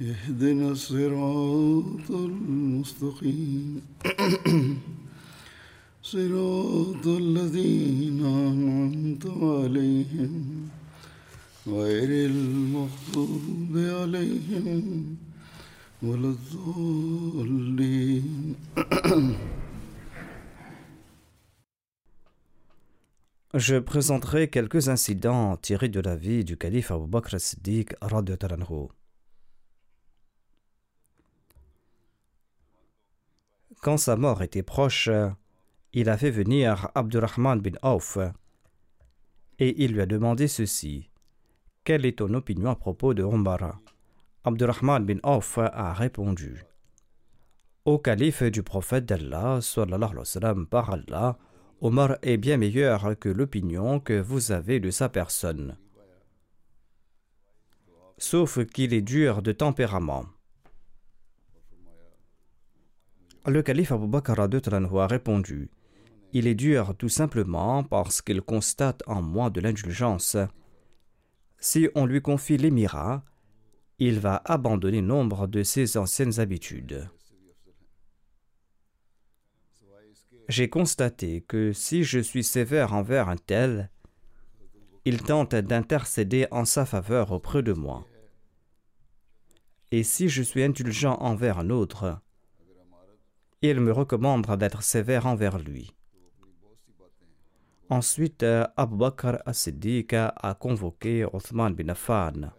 اهدنا الصراط المستقيم صراط الذين أنعمت عليهم غير المغضوب عليهم ولا الضالين Je présenterai quelques incidents tirés de la vie du calife Abu Bakr Siddiq Quand sa mort était proche, il a fait venir Abdurrahman bin Auf et il lui a demandé ceci Quelle est ton opinion à propos de Omar? Abdurrahman bin Auf a répondu Au calife du prophète d'Allah, sallallahu alayhi wa sallam, par Allah, Omar est bien meilleur que l'opinion que vous avez de sa personne. Sauf qu'il est dur de tempérament. Le calife Abu Bakr a répondu Il est dur tout simplement parce qu'il constate en moi de l'indulgence. Si on lui confie l'émirat, il va abandonner nombre de ses anciennes habitudes. J'ai constaté que si je suis sévère envers un tel, il tente d'intercéder en sa faveur auprès de moi. Et si je suis indulgent envers un autre, il me recommande d'être sévère envers lui. Ensuite, Abu Bakr as-Siddiq a convoqué Othman bin Affan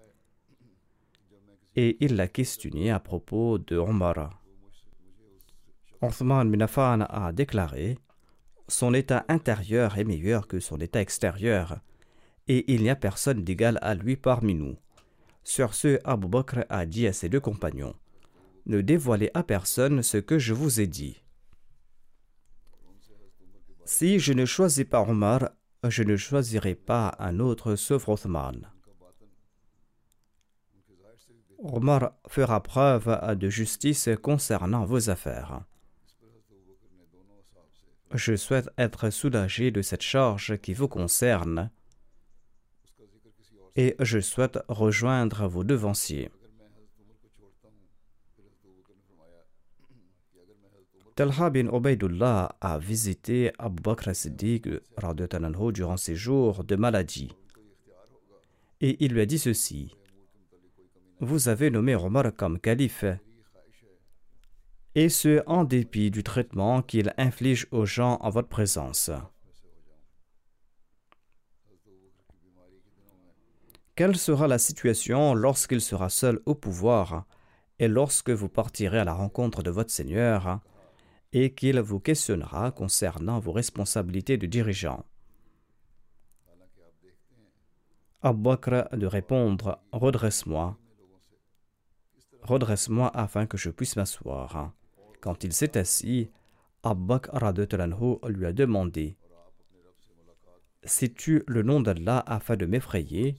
et il l'a questionné à propos de Omar. Othman bin Affan a déclaré Son état intérieur est meilleur que son état extérieur, et il n'y a personne d'égal à lui parmi nous. Sur ce, Abu Bakr a dit à ses deux compagnons Ne dévoilez à personne ce que je vous ai dit. Si je ne choisis pas Omar, je ne choisirai pas un autre sauf Othman. Omar fera preuve de justice concernant vos affaires. Je souhaite être soulagé de cette charge qui vous concerne et je souhaite rejoindre vos devanciers. Talha bin Ubaidullah a visité Abu Bakr Siddiq durant ses jours de maladie. Et il lui a dit ceci Vous avez nommé Omar comme calife, et ce en dépit du traitement qu'il inflige aux gens en votre présence. Quelle sera la situation lorsqu'il sera seul au pouvoir et lorsque vous partirez à la rencontre de votre Seigneur? Et qu'il vous questionnera concernant vos responsabilités de dirigeant. Abu Bakr de répondre Redresse-moi, redresse-moi afin que je puisse m'asseoir. Quand il s'est assis, Abu Bakr lui a demandé Sais-tu le nom d'Allah afin de m'effrayer?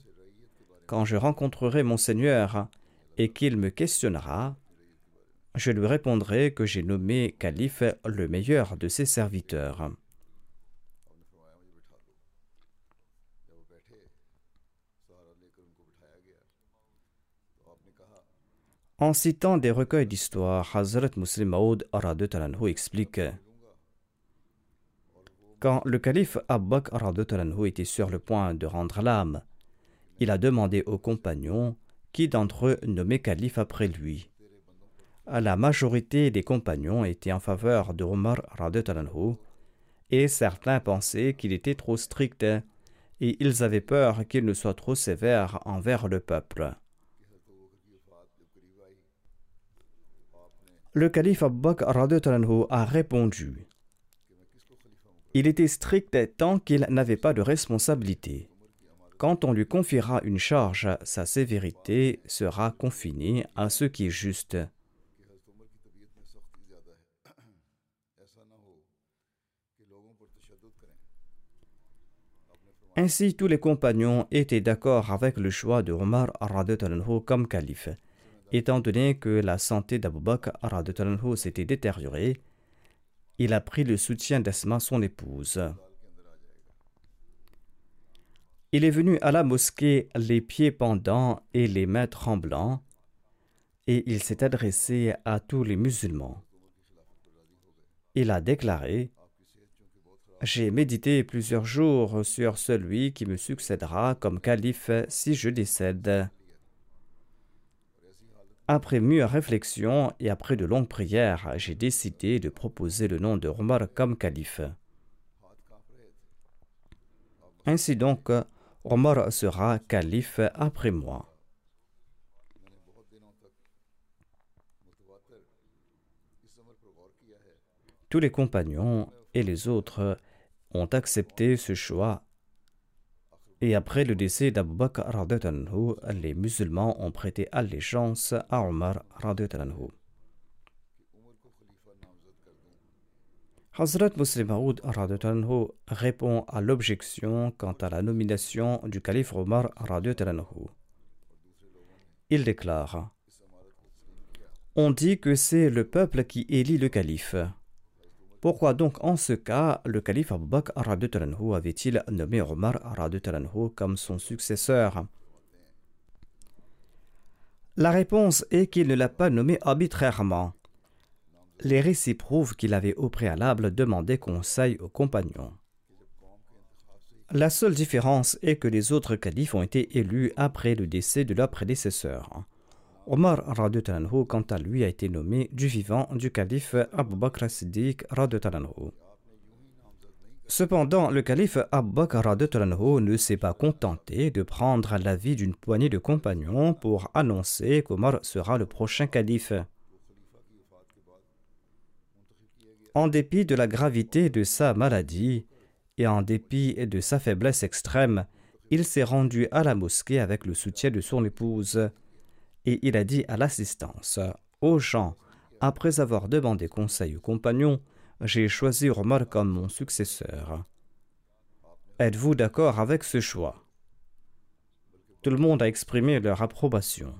Quand je rencontrerai mon Seigneur et qu'il me questionnera, je lui répondrai que j'ai nommé calife le meilleur de ses serviteurs. En citant des recueils d'histoire, Hazrat Muslim Maud Talanhu explique Quand le calife Abbaq Talanhu était sur le point de rendre l'âme, il a demandé aux compagnons qui d'entre eux nommait calife après lui. La majorité des compagnons étaient en faveur de Omar et certains pensaient qu'il était trop strict et ils avaient peur qu'il ne soit trop sévère envers le peuple. Le calife Abu Bakr a répondu Il était strict tant qu'il n'avait pas de responsabilité. Quand on lui confiera une charge, sa sévérité sera confinée à ce qui est juste. Ainsi, tous les compagnons étaient d'accord avec le choix de Omar comme calife. Étant donné que la santé d'Abu Bakr s'était détériorée, il a pris le soutien d'Asma, son épouse. Il est venu à la mosquée les pieds pendants et les mains tremblants, et il s'est adressé à tous les musulmans. Il a déclaré j'ai médité plusieurs jours sur celui qui me succédera comme calife si je décède. Après mûre réflexion et après de longues prières, j'ai décidé de proposer le nom de Omar comme calife. Ainsi donc, Omar sera calife après moi. Tous les compagnons et les autres ont accepté ce choix. Et après le décès d'Abu Bakr, les musulmans ont prêté allégeance à Omar. Hazrat Muslim répond à l'objection quant à la nomination du calife Omar. Il déclare On dit que c'est le peuple qui élit le calife. Pourquoi donc en ce cas le calife Abu Bakr avait-il nommé Omar comme son successeur? La réponse est qu'il ne l'a pas nommé arbitrairement. Les récits prouvent qu'il avait au préalable demandé conseil aux compagnons. La seule différence est que les autres califes ont été élus après le décès de leurs prédécesseurs. Omar anhu, quant à lui, a été nommé du vivant du calife Abu Bakr Siddiq. Cependant, le calife Abu Bakr ne s'est pas contenté de prendre l'avis d'une poignée de compagnons pour annoncer qu'Omar sera le prochain calife. En dépit de la gravité de sa maladie et en dépit de sa faiblesse extrême, il s'est rendu à la mosquée avec le soutien de son épouse et il a dit à l'assistance Aux gens, après avoir demandé conseil aux compagnons, j'ai choisi Omar comme mon successeur. Êtes-vous d'accord avec ce choix? Tout le monde a exprimé leur approbation.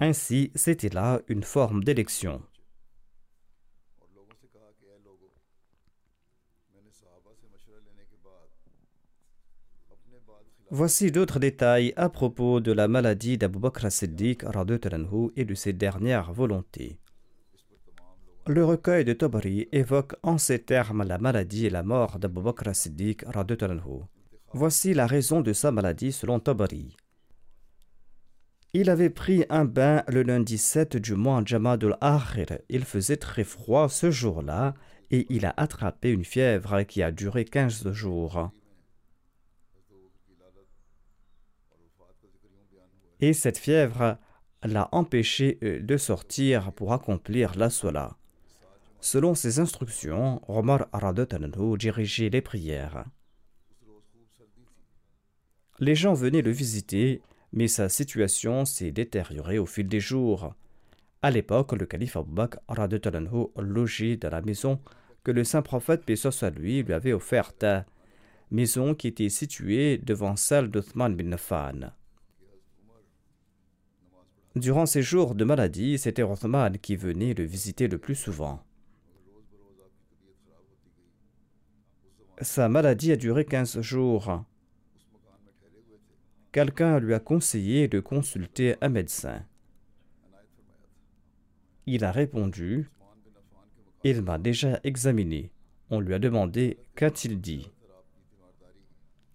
Ainsi, c'était là une forme d'élection. Voici d'autres détails à propos de la maladie d'Abu Bakr Siddiq et de ses dernières volontés. Le recueil de Tabari évoque en ces termes la maladie et la mort d'Abu Bakr Siddiq. Voici la raison de sa maladie selon Tabari. Il avait pris un bain le lundi 7 du mois Jamadul Akhir. Il faisait très froid ce jour-là et il a attrapé une fièvre qui a duré 15 jours. Et cette fièvre l'a empêché euh, de sortir pour accomplir la sola. Selon ses instructions, Omar Aradotananhu dirigeait les prières. Les gens venaient le visiter, mais sa situation s'est détériorée au fil des jours. À l'époque, le calife Abu Bakr logeait dans la maison que le saint prophète, paix soit lui, avait offerte, maison qui était située devant celle d'Uthman bin Nafan. Durant ses jours de maladie, c'était Rothman qui venait le visiter le plus souvent. Sa maladie a duré 15 jours. Quelqu'un lui a conseillé de consulter un médecin. Il a répondu Il m'a déjà examiné. On lui a demandé Qu'a-t-il dit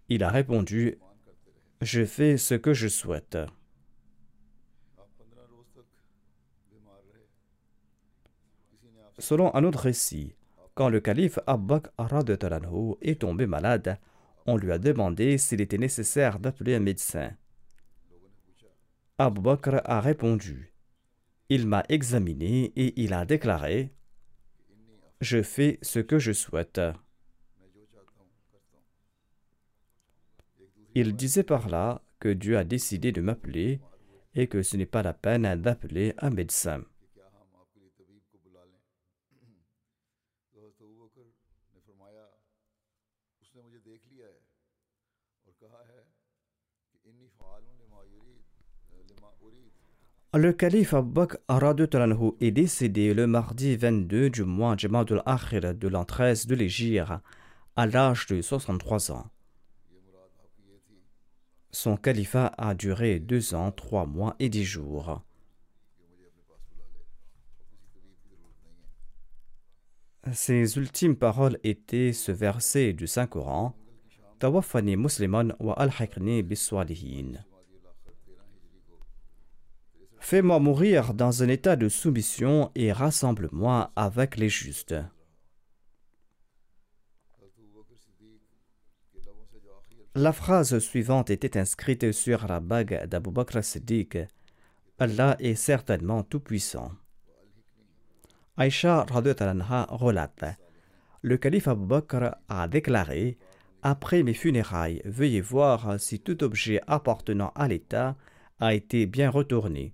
Il a répondu Je fais ce que je souhaite. Selon un autre récit, quand le calife Abbaq Talanhu est tombé malade, on lui a demandé s'il était nécessaire d'appeler un médecin. Abu Bakr a répondu Il m'a examiné et il a déclaré Je fais ce que je souhaite. Il disait par là que Dieu a décidé de m'appeler et que ce n'est pas la peine d'appeler un médecin. Le calife Abbaq Anhu est décédé le mardi 22 du mois Jamadul Akhir de l'an 13 de l'Égypte à l'âge de 63 ans. Son califat a duré deux ans, trois mois et dix jours. Ses ultimes paroles étaient ce verset du Saint-Coran Tawafani musliman wa al-hakni Bisswalihin. Fais-moi mourir dans un état de soumission et rassemble-moi avec les justes. La phrase suivante était inscrite sur la bague d'Abu Bakr Siddiq. Allah est certainement tout-puissant. Aisha Aïcha anha relate Le calife Abu Bakr a déclaré Après mes funérailles, veuillez voir si tout objet appartenant à l'État a été bien retourné.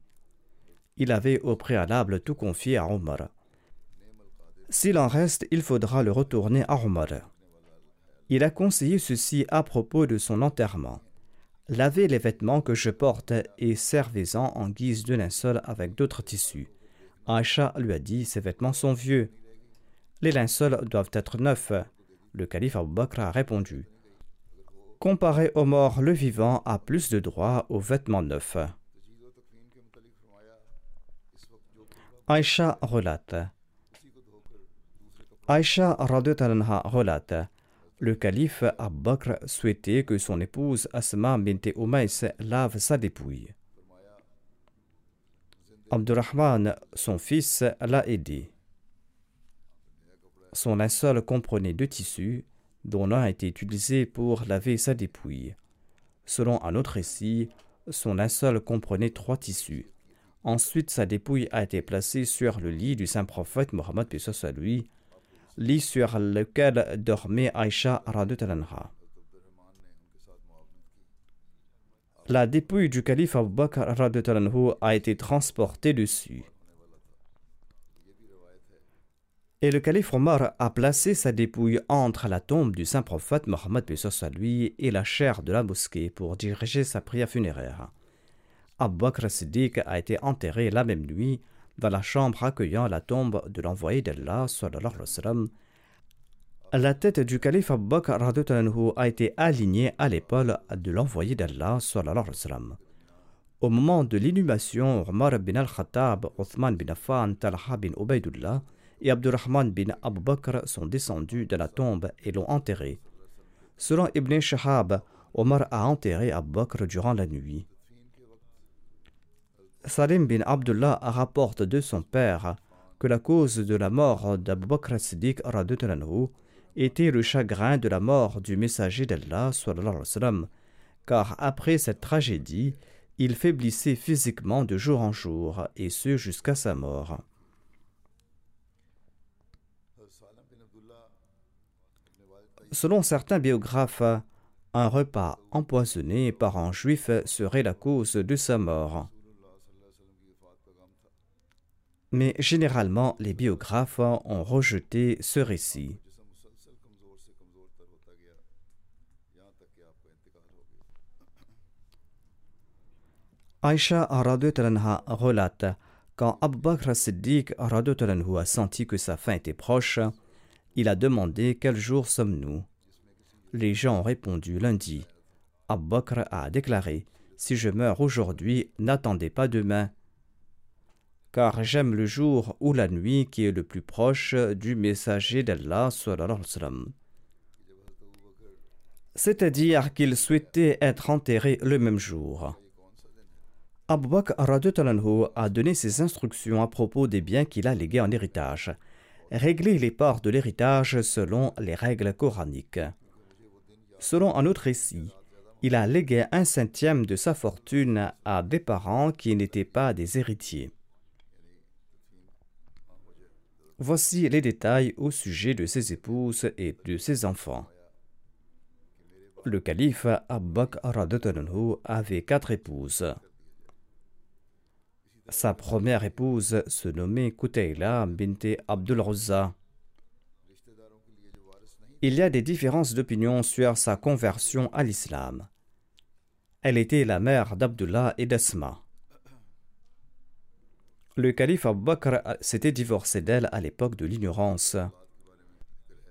Il avait au préalable tout confié à Omar. S'il en reste, il faudra le retourner à Omar. Il a conseillé ceci à propos de son enterrement. Lavez les vêtements que je porte et servez-en en guise de linceul avec d'autres tissus. Aïcha lui a dit Ces vêtements sont vieux. Les linceuls doivent être neufs. Le calife Abu Bakr a répondu Comparez au mort le vivant a plus de droit aux vêtements neufs. Aïcha relate. Aïcha Radutalanha relate. Le calife Abbakr souhaitait que son épouse Asma bint Umays lave sa dépouille. Abdurrahman, son fils, l'a aidé. Son linceul comprenait deux tissus, dont l'un a été utilisé pour laver sa dépouille. Selon un autre récit, son linceul comprenait trois tissus. Ensuite, sa dépouille a été placée sur le lit du saint prophète Mohammed soit lui, lit sur lequel dormait Aïcha radhiyallahu anha. La dépouille du calife Abu Bakr a été transportée dessus. Et le calife Omar a placé sa dépouille entre la tombe du saint prophète Mohammed lui et la chaire de la mosquée pour diriger sa prière funéraire. Abu Bakr Siddiq a été enterré la même nuit dans la chambre accueillant la tombe de l'envoyé d'Allah. La tête du calife Abu Bakr a été alignée à l'épaule de l'envoyé d'Allah. Au moment de l'inhumation, Omar bin al-Khattab, Othman bin Affan, Talha bin Ubaidullah et Abdurrahman bin Abu Bakr sont descendus de la tombe et l'ont enterré. Selon Ibn Shahab, Omar a enterré Abu Bakr durant la nuit. Salim bin Abdullah rapporte de son père que la cause de la mort d'Abu Bakr Siddiq était le chagrin de la mort du messager d'Allah, car après cette tragédie, il faiblissait physiquement de jour en jour, et ce jusqu'à sa mort. Selon certains biographes, un repas empoisonné par un juif serait la cause de sa mort mais généralement les biographes ont rejeté ce récit. Aïcha Ranha relate quand Abu Bakr Siddiq a senti que sa fin était proche, il a demandé quel jour sommes-nous. Les gens ont répondu lundi. Abu Bakr a déclaré Si je meurs aujourd'hui, n'attendez pas demain, car j'aime le jour ou la nuit qui est le plus proche du messager d'Allah. c'est-à-dire qu'il souhaitait être enterré le même jour. Abu Bakr a donné ses instructions à propos des biens qu'il a légués en héritage. Régler les parts de l'héritage selon les règles coraniques. Selon un autre récit, il a légué un cinquième de sa fortune à des parents qui n'étaient pas des héritiers. Voici les détails au sujet de ses épouses et de ses enfants. Le calife Abbaq avait quatre épouses. Sa première épouse se nommait Kutayla bint Abdul Uzza. Il y a des différences d'opinion sur sa conversion à l'islam. Elle était la mère d'Abdullah et d'Asma. Le calife Abu Bakr s'était divorcé d'elle à l'époque de l'ignorance.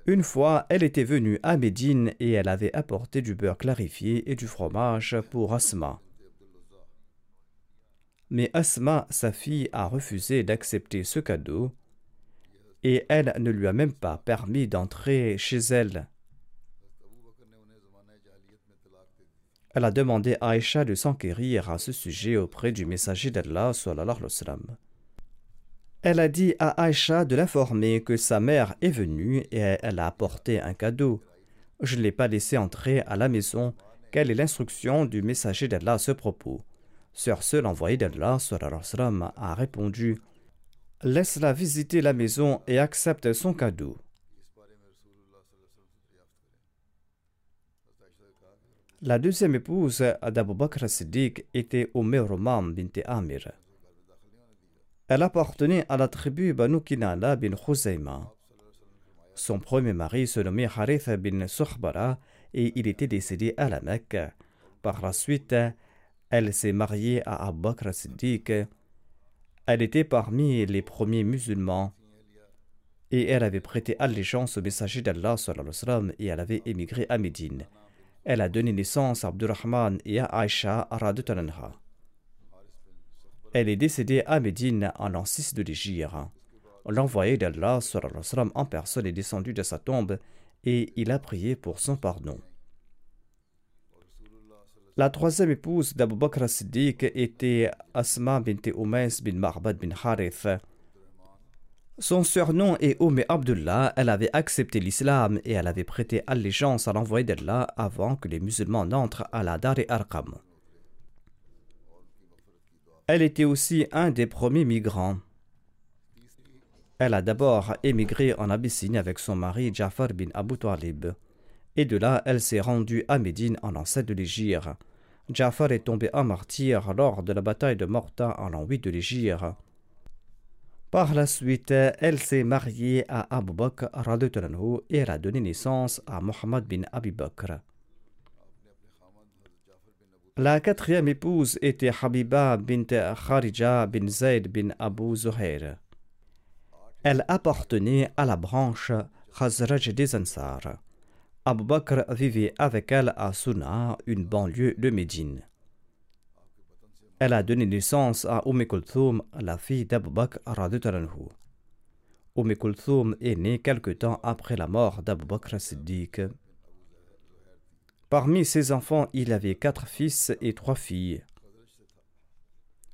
Une fois, elle était venue à Médine et elle avait apporté du beurre clarifié et du fromage pour Asma. Mais Asma, sa fille, a refusé d'accepter ce cadeau et elle ne lui a même pas permis d'entrer chez elle. Elle a demandé à Aïcha de s'enquérir à ce sujet auprès du messager d'Allah. Elle a dit à Aïcha de l'informer que sa mère est venue et elle a apporté un cadeau. Je ne l'ai pas laissé entrer à la maison. Quelle est l'instruction du messager d'Allah à ce propos? Sur ce, l'envoyé d'Allah a répondu Laisse-la visiter la maison et accepte son cadeau. La deuxième épouse d'Abu Bakr Siddiq était Umm Roman bint Amir. Elle appartenait à la tribu Banu Kinana bin Khuzayma. Son premier mari se nommait Harith bin Sukhbara et il était décédé à la Mecque. Par la suite, elle s'est mariée à Abu elle était parmi les premiers musulmans et elle avait prêté allégeance au messager d'Allah et elle avait émigré à Médine. Elle a donné naissance à Abdurrahman et à Aïcha Talanha. Elle est décédée à Médine en l'an 6 de l'Égypte. L'envoyé d'Allah en personne est descendu de sa tombe et il a prié pour son pardon. La troisième épouse d'Abu Bakr Siddiq était Asma bint Umais bin Marbad bin Harith. Son surnom est Umm Abdullah. Elle avait accepté l'islam et elle avait prêté allégeance à l'envoyé d'Allah avant que les musulmans n'entrent à la Dar Arqam. Elle était aussi un des premiers migrants. Elle a d'abord émigré en Abyssinie avec son mari Jafar bin Abu Talib. Et de là, elle s'est rendue à Médine en l'an de l'Égypte. Jafar est tombé en martyr lors de la bataille de Morta en l'an 8 de l'Égypte. Par la suite, elle s'est mariée à Abu Bakr et elle a donné naissance à Muhammad bin Abi Bakr. La quatrième épouse était Habiba bint Kharija bin Zayd bin Abu Zuhair. Elle appartenait à la branche Khazraj des Ansar. Abu Bakr vivait avec elle à Suna, une banlieue de Médine. Elle a donné naissance à Umm Kulthum, la fille d'Abu Bakr Umm Kulthum est née quelque temps après la mort d'Abu Bakr Siddiq. Parmi ses enfants, il avait quatre fils et trois filles.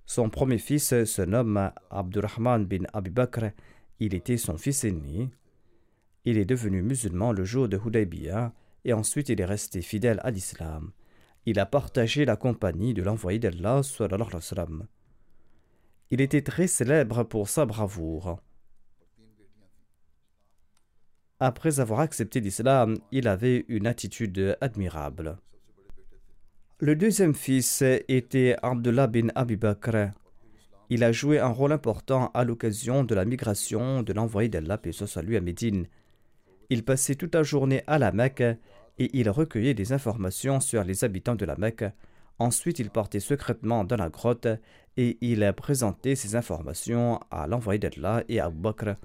Son premier fils se nomme Abdurrahman bin Abi Bakr. Il était son fils aîné. Il est devenu musulman le jour de Hudaybiyah et ensuite il est resté fidèle à l'islam. Il a partagé la compagnie de l'envoyé d'Allah. Il était très célèbre pour sa bravoure. Après avoir accepté l'islam, il avait une attitude admirable. Le deuxième fils était Abdullah bin Abi Bakr. Il a joué un rôle important à l'occasion de la migration de l'envoyé d'Allah, soit lui, à Médine. Il passait toute la journée à la Mecque et il recueillait des informations sur les habitants de la Mecque. Ensuite, il partait secrètement dans la grotte et il présentait ces informations à l'envoyé d'Allah et à Bakr.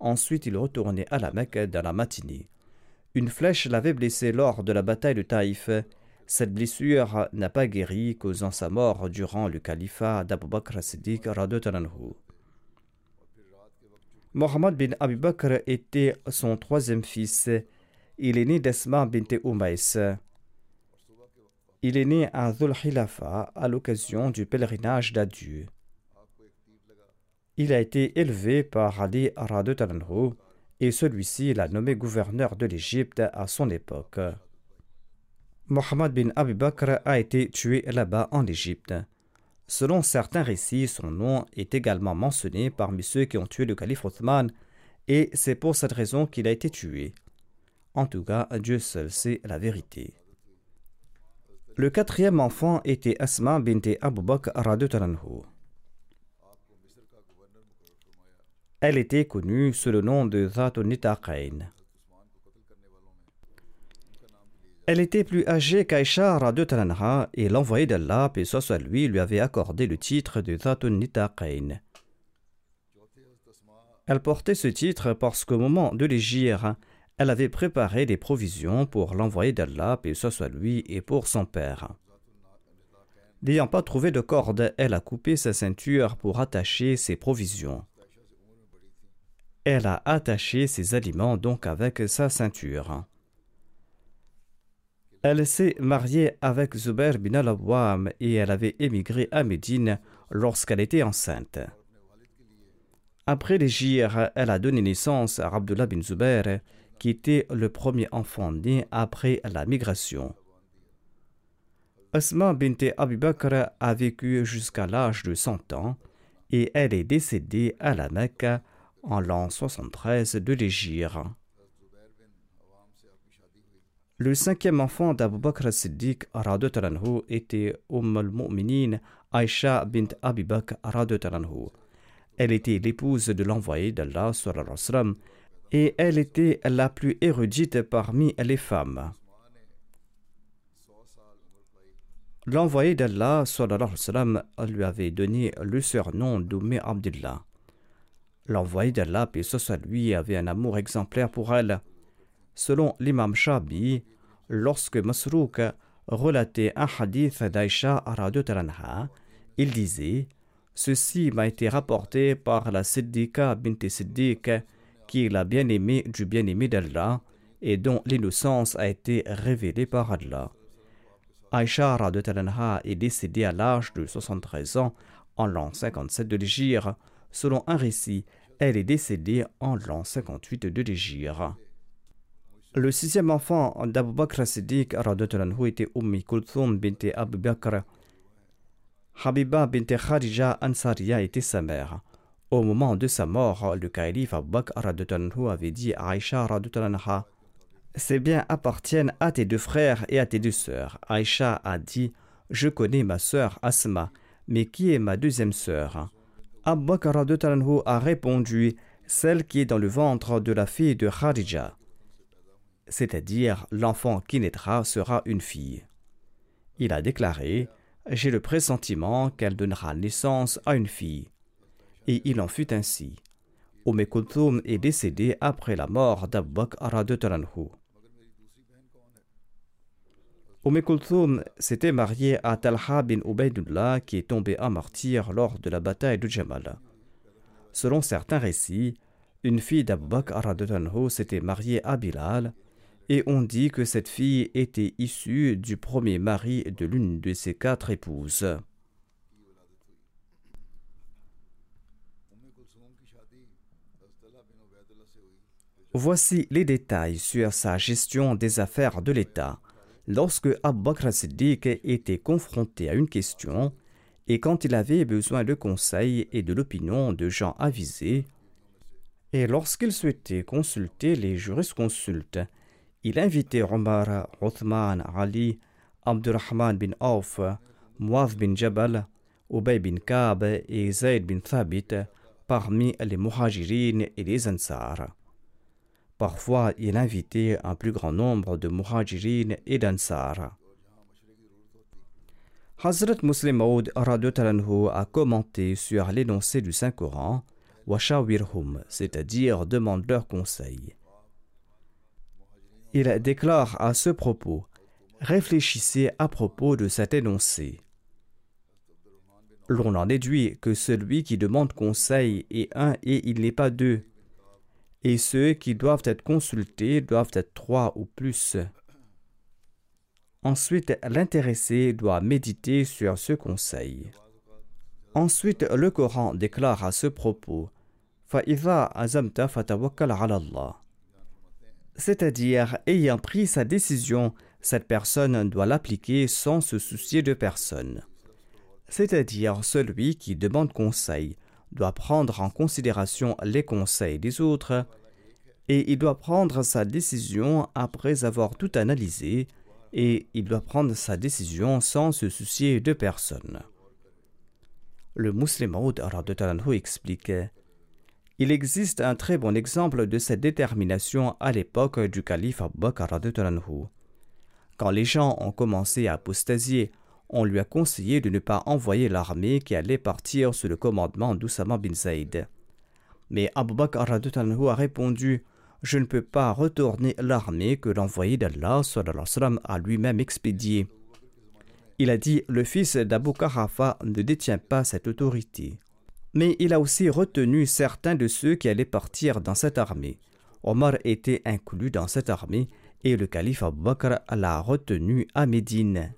Ensuite, il retournait à la Mecque dans la matinée. Une flèche l'avait blessé lors de la bataille de Taïf. Cette blessure n'a pas guéri, causant sa mort durant le califat d'Abu Bakr Siddiq Mohammed bin Abi Bakr était son troisième fils. Il est né d'Asma bint Umays. Il est né à Dhul Hilafa à l'occasion du pèlerinage d'adieu. Il a été élevé par Ali Talanhu et celui-ci l'a nommé gouverneur de l'Égypte à son époque. Mohammed bin Abi Bakr a été tué là-bas en Égypte. Selon certains récits, son nom est également mentionné parmi ceux qui ont tué le calife Othman, et c'est pour cette raison qu'il a été tué. En tout cas, Dieu seul sait la vérité. Le quatrième enfant était Asma bint Abu Bakr Elle était connue sous le nom de Zatun Nitaqain. Elle était plus âgée qu'Aïcha Talanha et l'envoyé d'Allah, et lui, lui avait accordé le titre de Zatun Nitaqain. Elle portait ce titre parce qu'au moment de l'égir, elle avait préparé des provisions pour l'envoyé d'Allah, et lui, et pour son père. N'ayant pas trouvé de corde, elle a coupé sa ceinture pour attacher ses provisions. Elle a attaché ses aliments donc avec sa ceinture. Elle s'est mariée avec Zubair bin al-Awwam et elle avait émigré à Médine lorsqu'elle était enceinte. Après l'Égypte, elle a donné naissance à Abdullah bin Zubair, qui était le premier enfant né après la migration. Asma bint Abi Bakr a vécu jusqu'à l'âge de 100 ans et elle est décédée à la Mecque en l'an 73 de l'Égypte. Le cinquième enfant d'Abu Bakr Siddiq était Umm al-Mu'minin Aisha bint Abi Bakr Elle était l'épouse de l'envoyé d'Allah et elle était la plus érudite parmi les femmes. L'envoyé d'Allah lui avait donné le surnom d'Umm Abdullah. L'envoyé d'Allah, paix soit lui, avait un amour exemplaire pour elle. Selon l'imam Shabi, lorsque Masrouk relatait un hadith d'Aïcha il disait Ceci m'a été rapporté par la Siddiqa bint Siddiq, qui est la bien-aimée du bien-aimé d'Allah et dont l'innocence a été révélée par Allah. Aïcha est décédée à l'âge de 73 ans en l'an 57 de l'Égypte, selon un récit elle est décédée en l'an 58 de l'Égypte. Le sixième enfant d'Abu Bakr Siddiq était Ummi Kulthum bint Abu Bakr. Habiba bint Kharija Ansariya était sa mère. Au moment de sa mort, le calife Abu Bakr avait dit à Aïcha Ces biens appartiennent à tes deux frères et à tes deux sœurs. Aïcha a dit Je connais ma sœur Asma, mais qui est ma deuxième sœur? Abu Bakr a répondu Celle qui est dans le ventre de la fille de Khadija. C'est-à-dire, l'enfant qui naîtra sera une fille. Il a déclaré J'ai le pressentiment qu'elle donnera naissance à une fille. Et il en fut ainsi. Umm est décédé après la mort d'Abu Bakr Umm s'était mariée à Talha bin Ubaidullah qui est tombé à martyr lors de la bataille de Jamal. Selon certains récits, une fille d'Abu Bakr s'était mariée à Bilal et on dit que cette fille était issue du premier mari de l'une de ses quatre épouses. Voici les détails sur sa gestion des affaires de l'État lorsque Abu Bakr Siddiq était confronté à une question et quand il avait besoin de conseils et de l'opinion de gens avisés, et lorsqu'il souhaitait consulter les jurisconsultes, il invitait Omar, Othman, Ali, Abdurrahman bin Auf, Muaz bin Jabal, Ubay bin Kab et Zayd bin Thabit parmi les Muhajirin et les Ansar. Parfois, il invitait un plus grand nombre de muhajirin et d'ansar. Hazrat Muslim Maud a commenté sur l'énoncé du Saint-Coran Washawirhum, c'est-à-dire demande leur conseil. Il déclare à ce propos Réfléchissez à propos de cet énoncé. L'on en déduit que celui qui demande conseil est un et il n'est pas deux, et ceux qui doivent être consultés doivent être trois ou plus. Ensuite, l'intéressé doit méditer sur ce conseil. Ensuite, le Coran déclare à ce propos c'est-à-dire, ayant pris sa décision, cette personne doit l'appliquer sans se soucier de personne. C'est-à-dire, celui qui demande conseil doit prendre en considération les conseils des autres et il doit prendre sa décision après avoir tout analysé et il doit prendre sa décision sans se soucier de personne. Le musulman explique Il existe un très bon exemple de cette détermination à l'époque du calife Abu Bakr. Quand les gens ont commencé à apostasier, on lui a conseillé de ne pas envoyer l'armée qui allait partir sous le commandement d'Oussama bin Zayd. Mais Abu Bakr a répondu Je ne peux pas retourner l'armée que l'envoyé d'Allah a lui-même expédiée. Il a dit Le fils d'Abu Karafa ne détient pas cette autorité. Mais il a aussi retenu certains de ceux qui allaient partir dans cette armée. Omar était inclus dans cette armée et le calife Abu Bakr l'a retenu à Médine.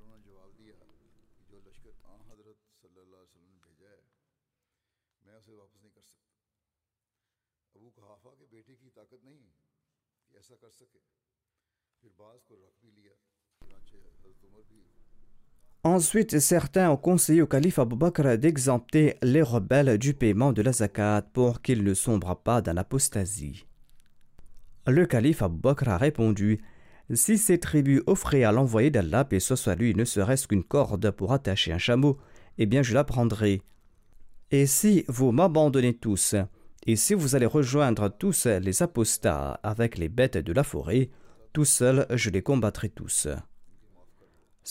Ensuite, certains ont conseillé au calife Abu Bakr d'exempter les rebelles du paiement de la zakat pour qu'ils ne sombrent pas dans l'apostasie. Le calife Abu Bakr a répondu Si ces tribus offraient à l'envoyé d'Allah, et ce soit lui, ne serait-ce qu'une corde pour attacher un chameau, eh bien je la prendrai. Et si vous m'abandonnez tous, et si vous allez rejoindre tous les apostats avec les bêtes de la forêt, tout seul je les combattrai tous.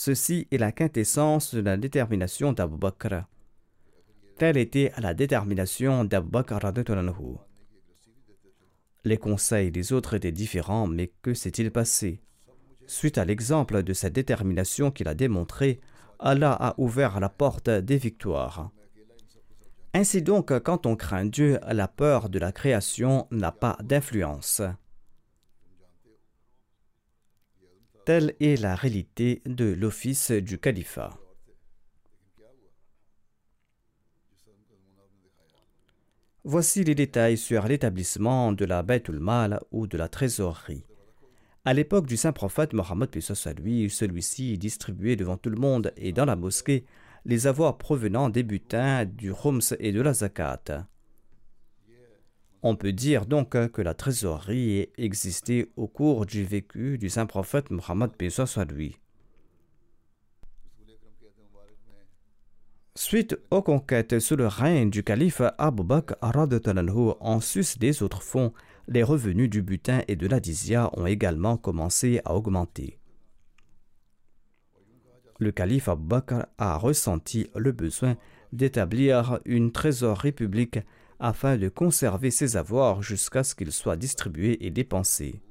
Ceci est la quintessence de la détermination d'Abu Bakr. Telle était la détermination d'Abu Bakr. Les conseils des autres étaient différents, mais que s'est-il passé? Suite à l'exemple de cette détermination qu'il a démontré, Allah a ouvert la porte des victoires. Ainsi donc, quand on craint Dieu, la peur de la création n'a pas d'influence. Telle est la réalité de l'office du califat. Voici les détails sur l'établissement de la Baitul Mal ou de la trésorerie. À l'époque du saint prophète Mohammed lui, celui-ci distribuait devant tout le monde et dans la mosquée les avoirs provenant des butins, du Homs et de la Zakat. On peut dire donc que la trésorerie existait au cours du vécu du saint prophète Mohammed lui. Suite aux conquêtes sous le règne du calife Abu Bakr en sus des autres fonds, les revenus du butin et de la dizia ont également commencé à augmenter. Le calife Abu Bakr a ressenti le besoin d'établir une trésorerie publique afin de conserver ses avoirs jusqu'à ce qu'ils soient distribués et dépensés.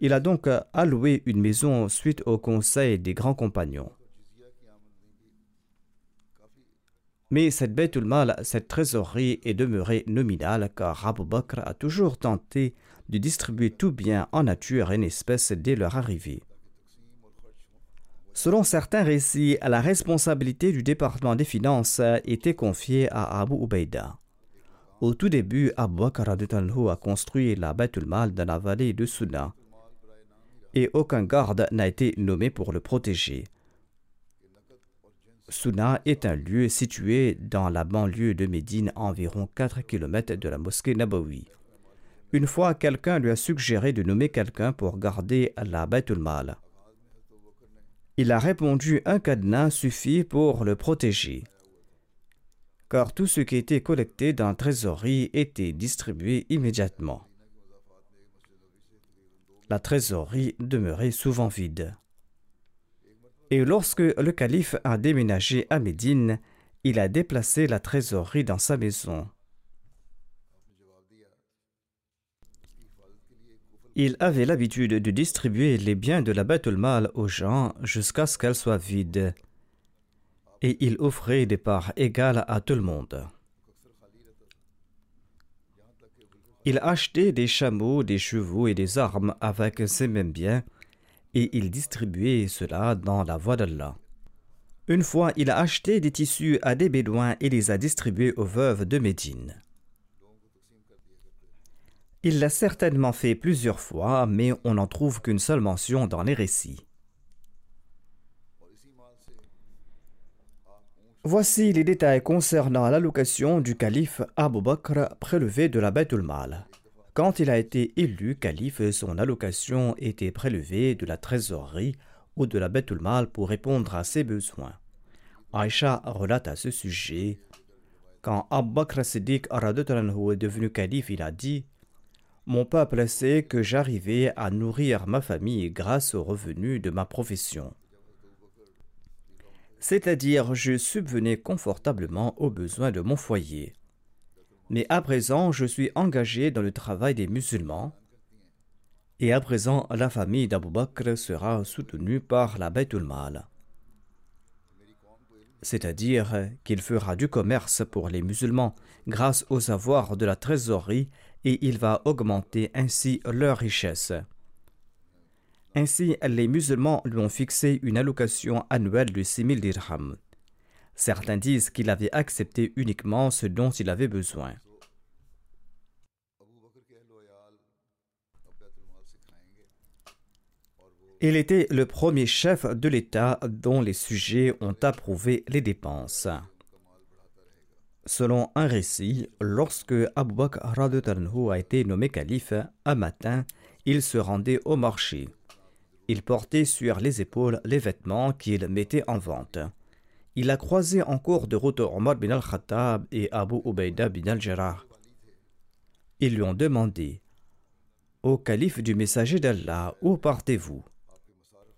Il a donc alloué une maison suite au conseil des grands compagnons. Mais cette bête mal, cette trésorerie est demeurée nominale car Abu a toujours tenté de distribuer tout bien en nature et en espèces dès leur arrivée. Selon certains récits, la responsabilité du département des finances était confiée à Abu Ubaida. Au tout début, Abu Bakr a construit la Baitul Mal dans la vallée de Sunna et aucun garde n'a été nommé pour le protéger. Sunna est un lieu situé dans la banlieue de Médine, environ 4 km de la mosquée Nabawi. Une fois, quelqu'un lui a suggéré de nommer quelqu'un pour garder la Baitul Mal. Il a répondu un cadenas suffit pour le protéger, car tout ce qui était collecté dans la trésorerie était distribué immédiatement. La trésorerie demeurait souvent vide. Et lorsque le calife a déménagé à Médine, il a déplacé la trésorerie dans sa maison. Il avait l'habitude de distribuer les biens de la bête mal aux gens jusqu'à ce qu'elle soit vide. Et il offrait des parts égales à tout le monde. Il achetait des chameaux, des chevaux et des armes avec ces mêmes biens, et il distribuait cela dans la voie d'Allah. Une fois, il a acheté des tissus à des bédouins et les a distribués aux veuves de Médine. Il l'a certainement fait plusieurs fois, mais on n'en trouve qu'une seule mention dans les récits. Voici les détails concernant l'allocation du calife Abu Bakr prélevée de la Baitul Mal. Quand il a été élu calife, son allocation était prélevée de la trésorerie ou de la Baitul Mal pour répondre à ses besoins. Aïcha relate à ce sujet quand Abu Bakr Siddiq est devenu calife, il a dit Mon peuple sait que j'arrivais à nourrir ma famille grâce aux revenus de ma profession c'est-à-dire je subvenais confortablement aux besoins de mon foyer. Mais à présent, je suis engagé dans le travail des musulmans, et à présent, la famille d'Abu Bakr sera soutenue par la Baitul Mal. C'est-à-dire qu'il fera du commerce pour les musulmans grâce aux avoirs de la trésorerie et il va augmenter ainsi leur richesse. Ainsi, les musulmans lui ont fixé une allocation annuelle de 6000 dirhams. Certains disent qu'il avait accepté uniquement ce dont il avait besoin. Il était le premier chef de l'État dont les sujets ont approuvé les dépenses. Selon un récit, lorsque Abu Bakr a été nommé calife, un matin, il se rendait au marché. Il portait sur les épaules les vêtements qu'il mettait en vente. Il a croisé en cours de route Omar bin al-Khattab et Abu Ubaida bin al-Jarrah. Ils lui ont demandé Ô calife du messager d'Allah, où partez-vous?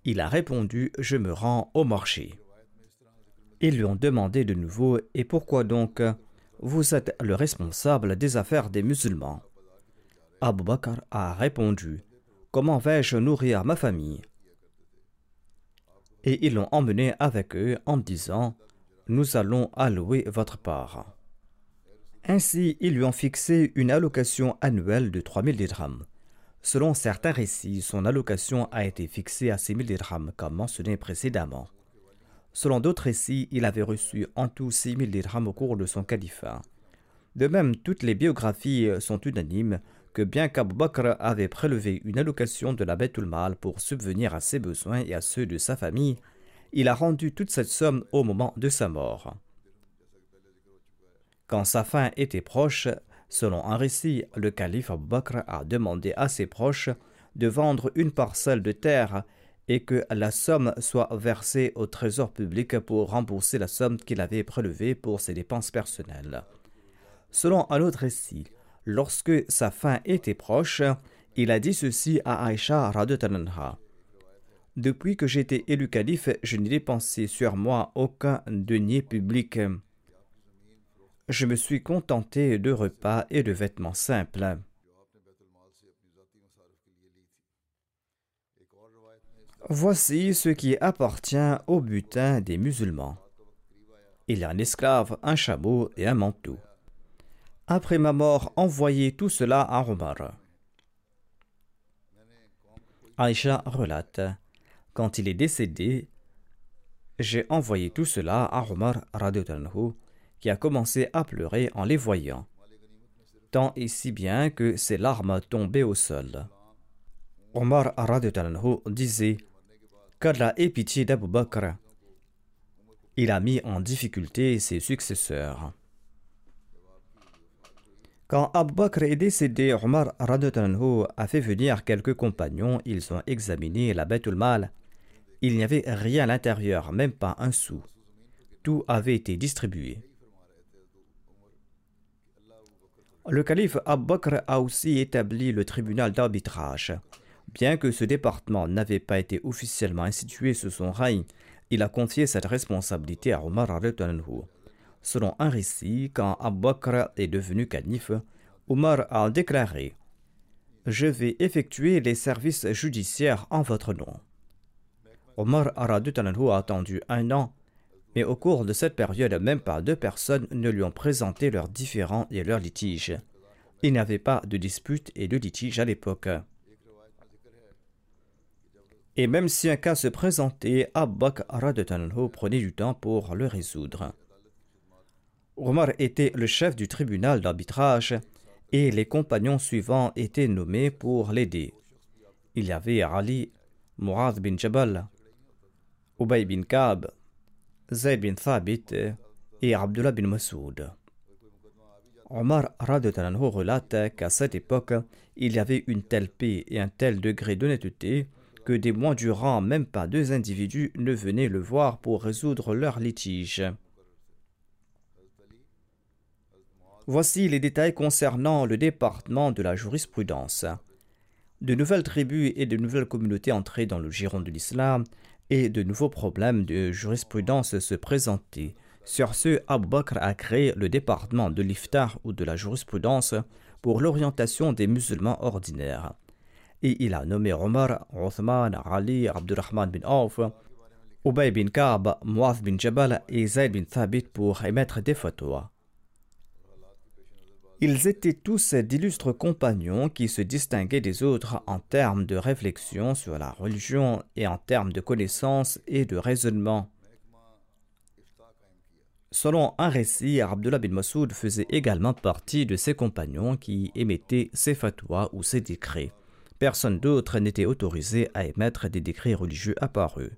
Il a répondu Je me rends au marché. Ils lui ont demandé de nouveau Et pourquoi donc Vous êtes le responsable des affaires des musulmans? Abu Bakr a répondu Comment vais-je nourrir ma famille? Et ils l'ont emmené avec eux en disant Nous allons allouer votre part. Ainsi, ils lui ont fixé une allocation annuelle de 3000 dirhams. Selon certains récits, son allocation a été fixée à 6000 dirhams, comme mentionné précédemment. Selon d'autres récits, il avait reçu en tout 6000 dirhams au cours de son califat. De même, toutes les biographies sont unanimes que bien qu'Abu Bakr avait prélevé une allocation de la Baitul Mal pour subvenir à ses besoins et à ceux de sa famille, il a rendu toute cette somme au moment de sa mort. Quand sa fin était proche, selon un récit, le calife Abu Bakr a demandé à ses proches de vendre une parcelle de terre et que la somme soit versée au trésor public pour rembourser la somme qu'il avait prélevée pour ses dépenses personnelles. Selon un autre récit, Lorsque sa fin était proche, il a dit ceci à Aïcha Radotananha. Depuis que j'étais élu calife, je n'ai dépensé sur moi aucun denier public. Je me suis contenté de repas et de vêtements simples. Voici ce qui appartient au butin des musulmans. Il y a un esclave, un chameau et un manteau après ma mort, envoyez tout cela à Omar. Aïcha relate Quand il est décédé, j'ai envoyé tout cela à Omar qui a commencé à pleurer en les voyant, tant et si bien que ses larmes tombaient au sol. Omar disait Qu'Allah ait pitié d'Abu Bakr. Il a mis en difficulté ses successeurs. Quand Abu Bakr est décédé, Omar a fait venir quelques compagnons. Ils ont examiné la bête mal. Il n'y avait rien à l'intérieur, même pas un sou. Tout avait été distribué. Le calife Abu Bakr a aussi établi le tribunal d'arbitrage. Bien que ce département n'avait pas été officiellement institué sous son règne, il a confié cette responsabilité à Omar Selon un récit, quand Abu est devenu calife, Omar a déclaré Je vais effectuer les services judiciaires en votre nom. Omar a attendu un an, mais au cours de cette période, même pas deux personnes ne lui ont présenté leurs différends et leurs litiges. Il n'y avait pas de dispute et de litige à l'époque. Et même si un cas se présentait, Radetanho prenait du temps pour le résoudre. Omar était le chef du tribunal d'arbitrage et les compagnons suivants étaient nommés pour l'aider. Il y avait Ali, Mu'adh bin Jabal, Ubay bin Ka'b, Zayd bin Thabit et Abdullah bin Masoud. Omar Radetanho relate qu'à cette époque, il y avait une telle paix et un tel degré d'honnêteté que des mois durant, même pas deux individus ne venaient le voir pour résoudre leur litige. Voici les détails concernant le département de la jurisprudence. De nouvelles tribus et de nouvelles communautés entraient dans le giron de l'islam et de nouveaux problèmes de jurisprudence se présentaient. Sur ce, Abu Bakr a créé le département de l'iftar ou de la jurisprudence pour l'orientation des musulmans ordinaires. Et il a nommé Omar, Othman, Ali, Abdurrahman bin Auf, Ubay bin Ka'b, Muaz bin Jabal et Zayd bin Thabit pour émettre des fatwas. Ils étaient tous d'illustres compagnons qui se distinguaient des autres en termes de réflexion sur la religion et en termes de connaissance et de raisonnement. Selon un récit, Abdullah bin Masoud faisait également partie de ses compagnons qui émettaient ses fatwas ou ses décrets. Personne d'autre n'était autorisé à émettre des décrets religieux apparus.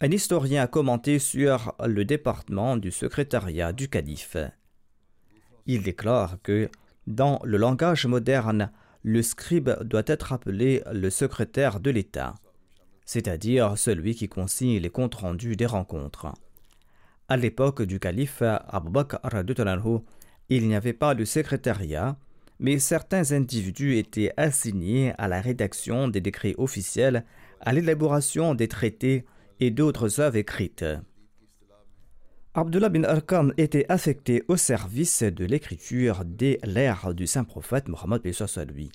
Un historien a commenté sur le département du secrétariat du calife. Il déclare que, dans le langage moderne, le scribe doit être appelé le secrétaire de l'État, c'est-à-dire celui qui consigne les comptes rendus des rencontres. À l'époque du calife Abu Bakr il n'y avait pas de secrétariat, mais certains individus étaient assignés à la rédaction des décrets officiels, à l'élaboration des traités et d'autres œuvres écrites. Abdullah bin Arqam était affecté au service de l'écriture dès l'ère du saint prophète Mohammed lui.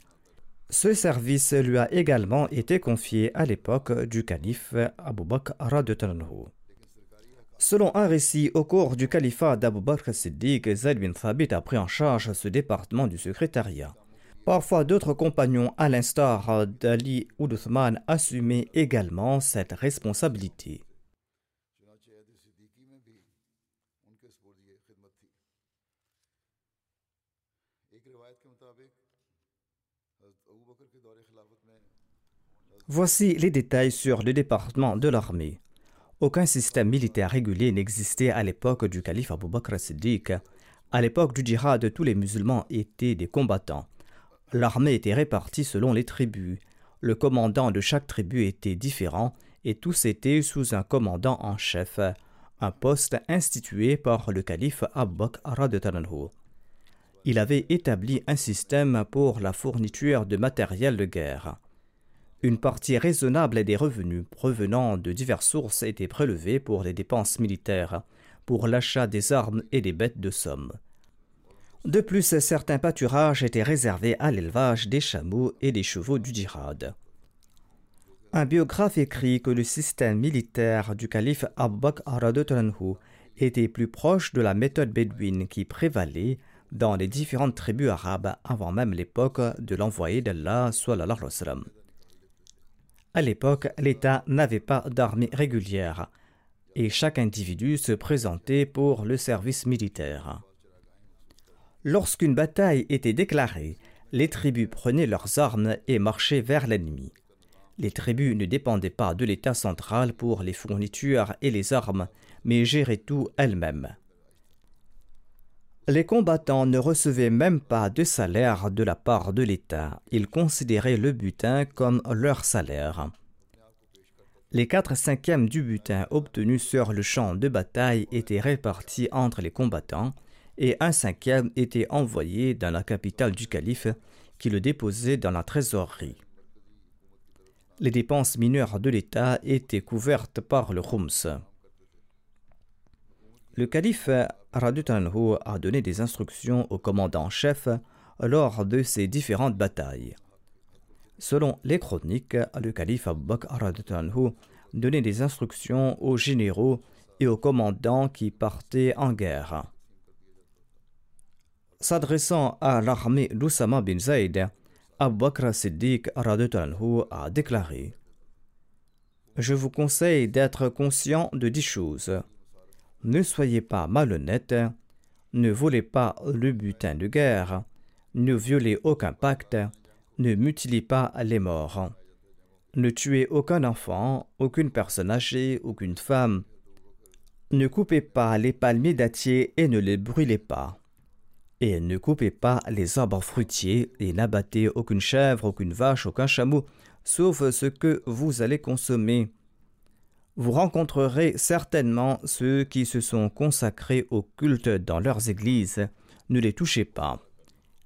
Ce service lui a également été confié à l'époque du calife Abu Bakr Selon un récit, au cours du califat d'Abu Bakr Siddiq, Zayd bin Thabit a pris en charge ce département du secrétariat. Parfois, d'autres compagnons, à l'instar d'Ali ou d'Uthman, assumaient également cette responsabilité. Voici les détails sur le département de l'armée. Aucun système militaire régulier n'existait à l'époque du calife Abu Bakr Siddiq. À l'époque du djihad, tous les musulmans étaient des combattants. L'armée était répartie selon les tribus. Le commandant de chaque tribu était différent et tous étaient sous un commandant en chef, un poste institué par le calife Abbaq Talanhu. Il avait établi un système pour la fourniture de matériel de guerre. Une partie raisonnable des revenus provenant de diverses sources était prélevée pour les dépenses militaires, pour l'achat des armes et des bêtes de somme. De plus, certains pâturages étaient réservés à l'élevage des chameaux et des chevaux du djihad. Un biographe écrit que le système militaire du calife Abu Bakr était plus proche de la méthode bédouine qui prévalait dans les différentes tribus arabes avant même l'époque de l'envoyé d'Allah. À l'époque, l'État n'avait pas d'armée régulière et chaque individu se présentait pour le service militaire. Lorsqu'une bataille était déclarée, les tribus prenaient leurs armes et marchaient vers l'ennemi. Les tribus ne dépendaient pas de l'État central pour les fournitures et les armes, mais géraient tout elles-mêmes. Les combattants ne recevaient même pas de salaire de la part de l'État. Ils considéraient le butin comme leur salaire. Les quatre cinquièmes du butin obtenu sur le champ de bataille étaient répartis entre les combattants, et un cinquième était envoyé dans la capitale du calife qui le déposait dans la trésorerie. Les dépenses mineures de l'État étaient couvertes par le Khums. Le calife Radutanhu a donné des instructions au commandant-chef lors de ces différentes batailles. Selon les chroniques, le calife Abu Bakr donnait des instructions aux généraux et aux commandants qui partaient en guerre. S'adressant à l'armée d'Oussama bin Zayd, Abu Bakr Siddiq a déclaré Je vous conseille d'être conscient de dix choses. Ne soyez pas malhonnête, ne volez pas le butin de guerre, ne violez aucun pacte, ne mutilez pas les morts, ne tuez aucun enfant, aucune personne âgée, aucune femme, ne coupez pas les palmiers dattiers et ne les brûlez pas. Et ne coupez pas les arbres fruitiers et n'abattez aucune chèvre, aucune vache, aucun chameau, sauf ce que vous allez consommer. Vous rencontrerez certainement ceux qui se sont consacrés au culte dans leurs églises. Ne les touchez pas,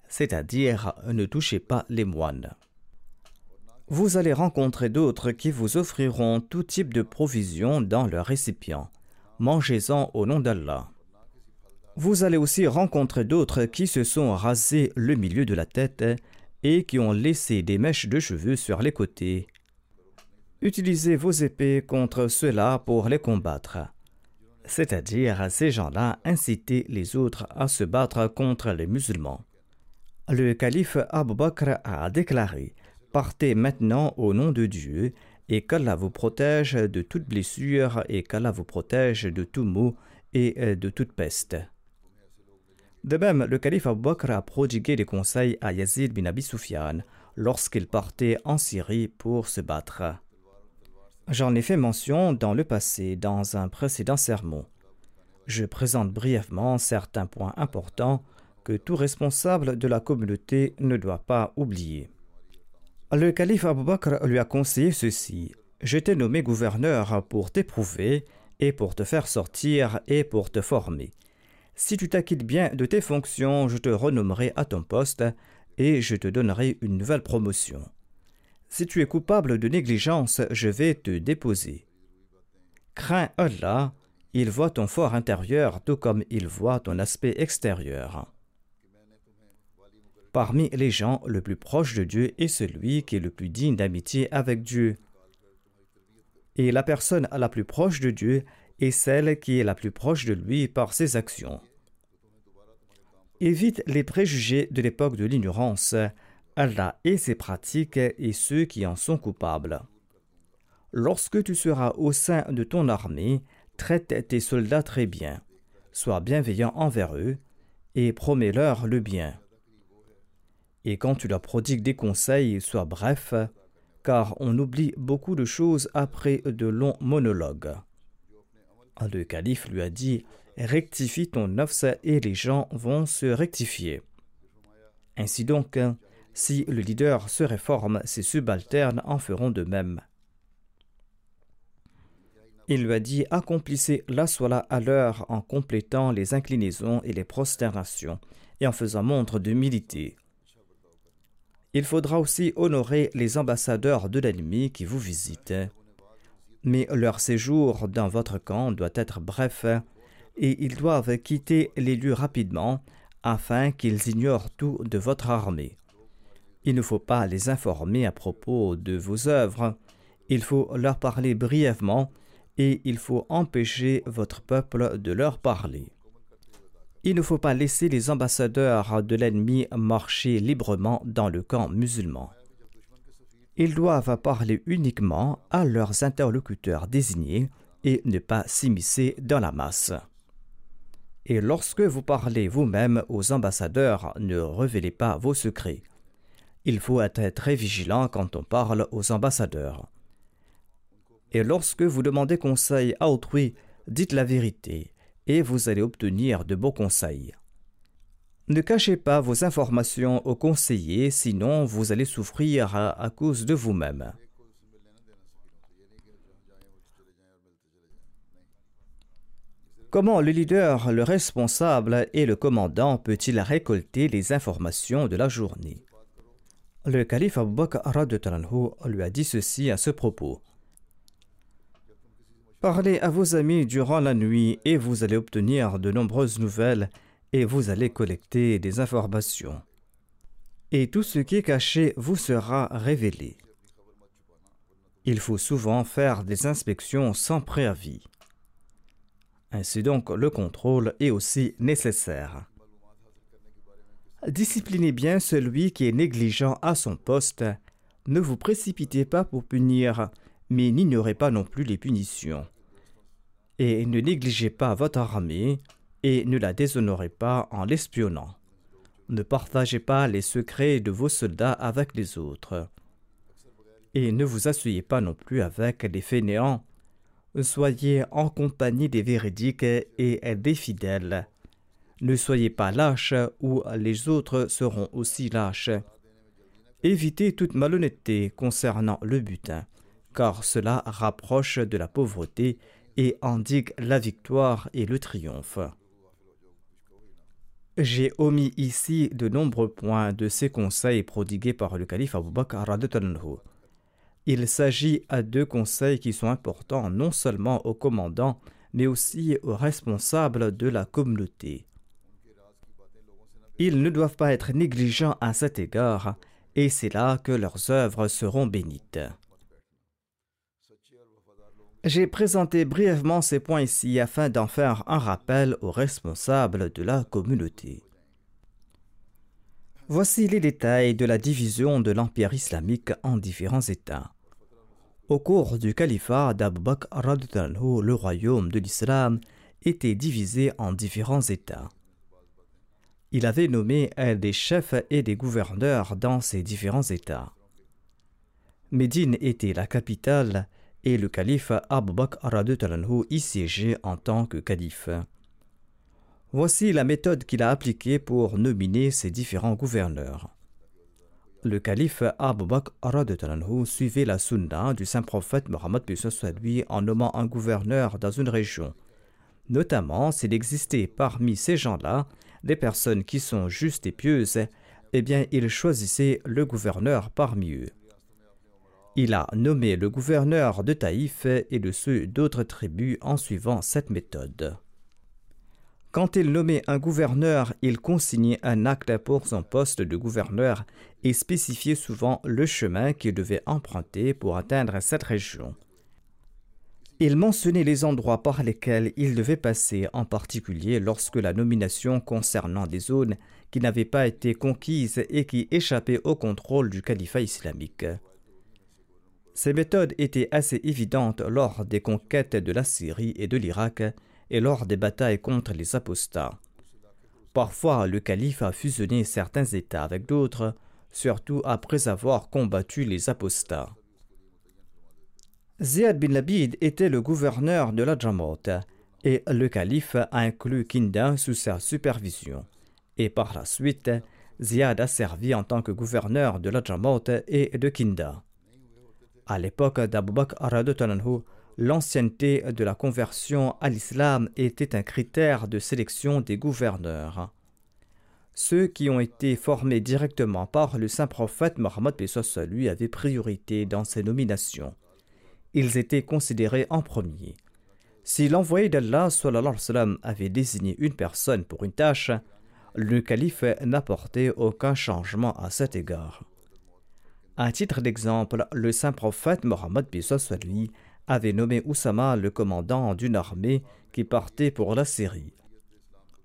c'est-à-dire ne touchez pas les moines. Vous allez rencontrer d'autres qui vous offriront tout type de provisions dans leurs récipients mangez-en au nom d'Allah. Vous allez aussi rencontrer d'autres qui se sont rasés le milieu de la tête et qui ont laissé des mèches de cheveux sur les côtés. Utilisez vos épées contre ceux-là pour les combattre. C'est-à-dire, ces gens-là incitaient les autres à se battre contre les musulmans. Le calife Abu Bakr a déclaré Partez maintenant au nom de Dieu et qu'Allah vous protège de toute blessure et qu'Allah vous protège de tout mot et de toute peste. De même, le calife Abu Bakr a prodigué des conseils à Yazid bin Abi Sufyan lorsqu'il partait en Syrie pour se battre. J'en ai fait mention dans le passé, dans un précédent sermon. Je présente brièvement certains points importants que tout responsable de la communauté ne doit pas oublier. Le calife Abu Bakr lui a conseillé ceci Je t'ai nommé gouverneur pour t'éprouver et pour te faire sortir et pour te former. Si tu t'acquittes bien de tes fonctions, je te renommerai à ton poste et je te donnerai une nouvelle promotion. Si tu es coupable de négligence, je vais te déposer. Crains Allah, il voit ton fort intérieur tout comme il voit ton aspect extérieur. Parmi les gens, le plus proche de Dieu est celui qui est le plus digne d'amitié avec Dieu. Et la personne la plus proche de Dieu est celle qui est la plus proche de lui par ses actions. Évite les préjugés de l'époque de l'ignorance, Allah et ses pratiques et ceux qui en sont coupables. Lorsque tu seras au sein de ton armée, traite tes soldats très bien, sois bienveillant envers eux et promets-leur le bien et quand tu leur prodigues des conseils, sois bref, car on oublie beaucoup de choses après de longs monologues. Le calife lui a dit Rectifie ton nafs et les gens vont se rectifier. Ainsi donc, si le leader se réforme, ses subalternes en feront de même. Il lui a dit Accomplissez la sola à l'heure en complétant les inclinaisons et les prosternations et en faisant montre d'humilité. Il faudra aussi honorer les ambassadeurs de l'ennemi qui vous visitent. Mais leur séjour dans votre camp doit être bref et ils doivent quitter les lieux rapidement afin qu'ils ignorent tout de votre armée. Il ne faut pas les informer à propos de vos œuvres, il faut leur parler brièvement et il faut empêcher votre peuple de leur parler. Il ne faut pas laisser les ambassadeurs de l'ennemi marcher librement dans le camp musulman. Ils doivent parler uniquement à leurs interlocuteurs désignés et ne pas s'immiscer dans la masse. Et lorsque vous parlez vous-même aux ambassadeurs, ne révélez pas vos secrets. Il faut être très vigilant quand on parle aux ambassadeurs. Et lorsque vous demandez conseil à autrui, dites la vérité et vous allez obtenir de beaux conseils. Ne cachez pas vos informations aux conseillers, sinon vous allez souffrir à, cause de vous-même. Comment le leader, le responsable et le commandant peut-il récolter les informations de la journée? Le calife Abu Bakr lui a dit ceci à ce propos. Parlez à vos amis durant la nuit et vous allez obtenir de nombreuses nouvelles et vous allez collecter des informations. Et tout ce qui est caché vous sera révélé. Il faut souvent faire des inspections sans préavis. Ainsi donc, le contrôle est aussi nécessaire. Disciplinez bien celui qui est négligent à son poste. Ne vous précipitez pas pour punir, mais n'ignorez pas non plus les punitions. Et ne négligez pas votre armée, et ne la déshonorez pas en l'espionnant. Ne partagez pas les secrets de vos soldats avec les autres. Et ne vous asseyez pas non plus avec les fainéants. Soyez en compagnie des véridiques et des fidèles. Ne soyez pas lâches ou les autres seront aussi lâches. Évitez toute malhonnêteté concernant le butin, car cela rapproche de la pauvreté et indique la victoire et le triomphe. J'ai omis ici de nombreux points de ces conseils prodigués par le calife Abu Bakr. Il s'agit à deux conseils qui sont importants non seulement aux commandants, mais aussi aux responsables de la communauté. Ils ne doivent pas être négligents à cet égard, et c'est là que leurs œuvres seront bénites. J'ai présenté brièvement ces points ici afin d'en faire un rappel aux responsables de la communauté. Voici les détails de la division de l'Empire islamique en différents États. Au cours du califat d'Abu Bakr, le royaume de l'islam était divisé en différents États. Il avait nommé des chefs et des gouverneurs dans ces différents États. Médine était la capitale et le calife Abu Bakr y siégeait en tant que calife. Voici la méthode qu'il a appliquée pour nominer ses différents gouverneurs. Le calife Abu Bakr suivait la sunna du saint prophète Mohammed lui en nommant un gouverneur dans une région. Notamment, s'il existait parmi ces gens-là des personnes qui sont justes et pieuses, eh bien, il choisissait le gouverneur parmi eux. Il a nommé le gouverneur de Taïf et de ceux d'autres tribus en suivant cette méthode. Quand il nommait un gouverneur, il consignait un acte pour son poste de gouverneur et spécifiait souvent le chemin qu'il devait emprunter pour atteindre cette région. Il mentionnait les endroits par lesquels il devait passer, en particulier lorsque la nomination concernant des zones qui n'avaient pas été conquises et qui échappaient au contrôle du califat islamique. Ces méthodes étaient assez évidentes lors des conquêtes de la Syrie et de l'Irak et lors des batailles contre les apostats. Parfois, le calife a fusionné certains États avec d'autres, surtout après avoir combattu les apostats. Ziad bin Labid était le gouverneur de la Jamot et le calife a inclus Kinda sous sa supervision. Et par la suite, Ziad a servi en tant que gouverneur de la Jamot et de Kinda. À l'époque d'Abu Bakr l'ancienneté de la conversion à l'islam était un critère de sélection des gouverneurs. Ceux qui ont été formés directement par le saint prophète Mohammed lui avaient priorité dans ces nominations. Ils étaient considérés en premier. Si l'envoyé d'Allah avait désigné une personne pour une tâche, le calife n'apportait aucun changement à cet égard. À titre d'exemple, le saint prophète Mohammed lui avait nommé Oussama le commandant d'une armée qui partait pour la Syrie.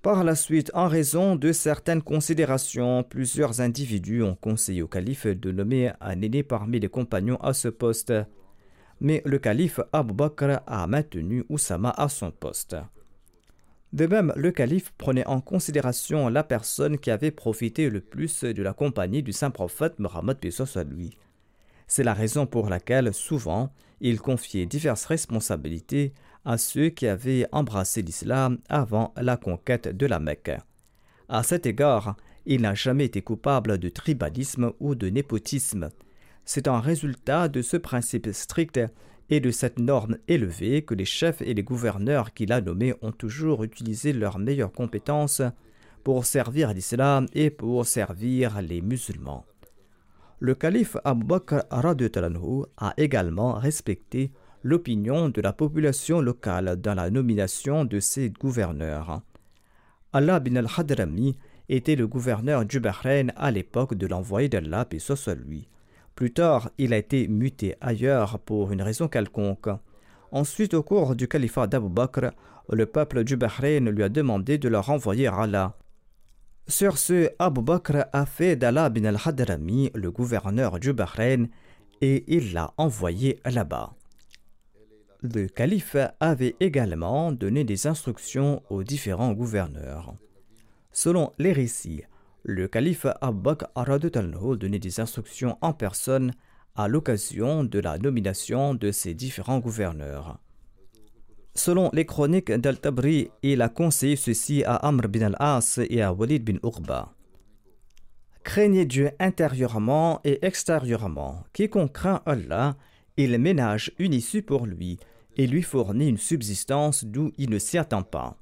Par la suite, en raison de certaines considérations, plusieurs individus ont conseillé au calife de nommer un aîné parmi les compagnons à ce poste. Mais le calife Abu Bakr a maintenu Oussama à son poste. De même, le calife prenait en considération la personne qui avait profité le plus de la compagnie du saint prophète Mohammed à lui. C'est la raison pour laquelle, souvent, il confiait diverses responsabilités à ceux qui avaient embrassé l'islam avant la conquête de la Mecque. À cet égard, il n'a jamais été coupable de tribalisme ou de népotisme. C'est un résultat de ce principe strict et de cette norme élevée que les chefs et les gouverneurs qu'il a nommés ont toujours utilisé leurs meilleures compétences pour servir l'islam et pour servir les musulmans. Le calife Abu Bakr a également respecté l'opinion de la population locale dans la nomination de ses gouverneurs. Allah bin al-Hadrami était le gouverneur du Bahreïn à l'époque de l'envoyé d'Allah, et soit lui. Plus tard, il a été muté ailleurs pour une raison quelconque. Ensuite, au cours du califat d'Abu Bakr, le peuple du Bahreïn lui a demandé de leur envoyer Allah. Sur ce, Abu Bakr a fait d'Allah bin al-Hadrami le gouverneur du Bahreïn et il l'a envoyé là-bas. Le calife avait également donné des instructions aux différents gouverneurs. Selon les récits, le calife Abu Bakr a donné des instructions en personne à l'occasion de la nomination de ces différents gouverneurs. Selon les chroniques d'Al-Tabri, il a conseillé ceci à Amr bin al-As et à Walid bin Uqba. Craignez Dieu intérieurement et extérieurement. Quiconque craint Allah, il ménage une issue pour lui et lui fournit une subsistance d'où il ne s'y attend pas.